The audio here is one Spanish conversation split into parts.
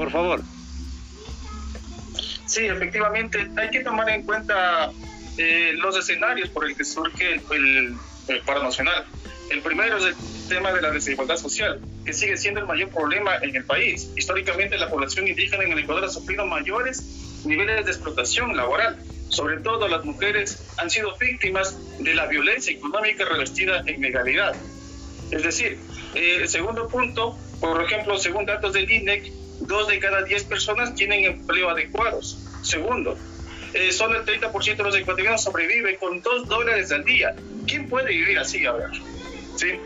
por favor. Sí, efectivamente, hay que tomar en cuenta eh, los escenarios por el que surge el, el, paro nacional. El primero es el tema de la desigualdad social, que sigue siendo el mayor problema en el país. Históricamente, la población indígena en el Ecuador ha sufrido mayores niveles de explotación laboral. Sobre todo las mujeres han sido víctimas de la violencia económica revestida en legalidad. Es decir, eh, el segundo punto, por ejemplo, según datos del INEC, dos de cada diez personas tienen empleo adecuados. Segundo, eh, solo el 30% de los ecuatorianos sobreviven con dos dólares al día. ¿Quién puede vivir así ahora? ¿Sí?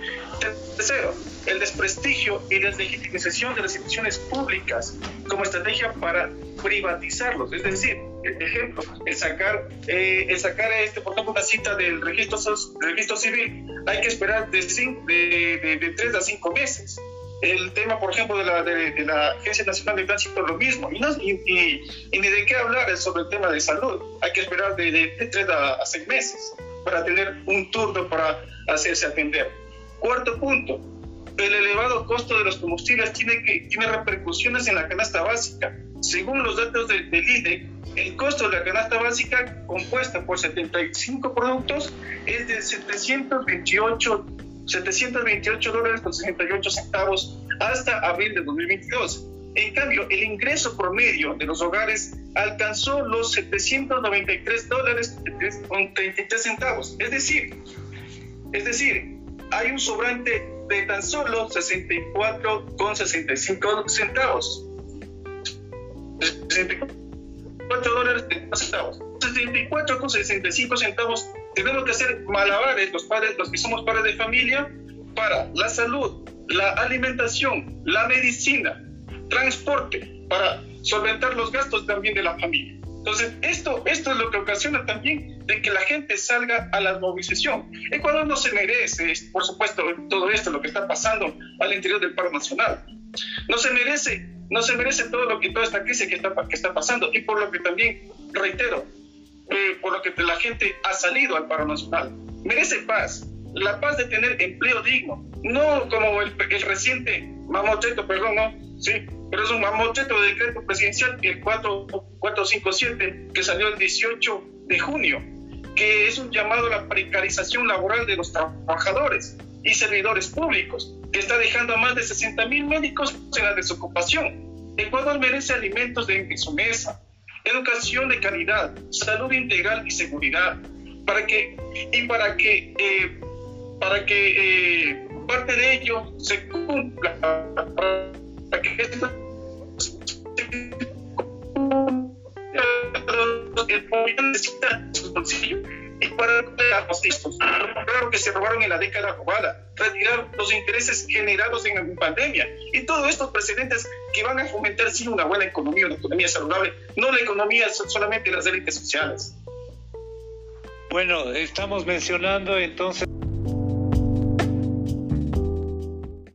Tercero, el desprestigio y deslegitimización de las instituciones públicas como estrategia para privatizarlos. Es decir, ejemplo, el sacar, eh, el sacar este, por ejemplo, una cita del registro, registro civil, hay que esperar de, de, de, tres a cinco meses. El tema, por ejemplo, de la, de, la Agencia Nacional de Tránsito es lo mismo. Y, no, y, ni de qué hablar sobre el tema de salud. Hay que esperar de, tres a, seis meses para tener un turno para hacerse atender. Cuarto punto, el elevado costo de los combustibles tiene, que, tiene repercusiones en la canasta básica. Según los datos del IDE, el costo de la canasta básica compuesta por 75 productos es de 728, 728 dólares con 68 centavos hasta abril de 2022. En cambio, el ingreso promedio de los hogares alcanzó los 793 dólares con 33 centavos. Es decir, es decir, hay un sobrante de tan solo 64 con 65 centavos. 64 dólares centavos. 64 con 65 centavos. Tenemos que hacer malabares los padres, los que somos padres de familia, para la salud, la alimentación, la medicina, transporte, para solventar los gastos también de la familia. Entonces, esto, esto es lo que ocasiona también de que la gente salga a la movilización. Ecuador no se merece, por supuesto, todo esto, lo que está pasando al interior del paro nacional. No se merece, no se merece todo lo que, toda esta crisis que está, que está pasando y por lo que también, reitero, eh, por lo que la gente ha salido al paro nacional. Merece paz, la paz de tener empleo digno, no como el, el reciente mamoteto, perdón, ¿no? Sí, pero es un mamoteto de decreto presidencial, el 457, que salió el 18 de junio, que es un llamado a la precarización laboral de los trabajadores y servidores públicos, que está dejando a más de 60 mil médicos en la desocupación. Ecuador merece alimentos de, en su mesa, educación de calidad, salud integral y seguridad, para que, y para que, eh, para que eh, parte de ello se cumpla, para que esto y para que se robaron en la década robada, retirar los intereses generados en la pandemia. Y todos estos precedentes que van a fomentar sí una buena economía, una economía saludable, no la economía solamente las élites sociales. Bueno, estamos mencionando entonces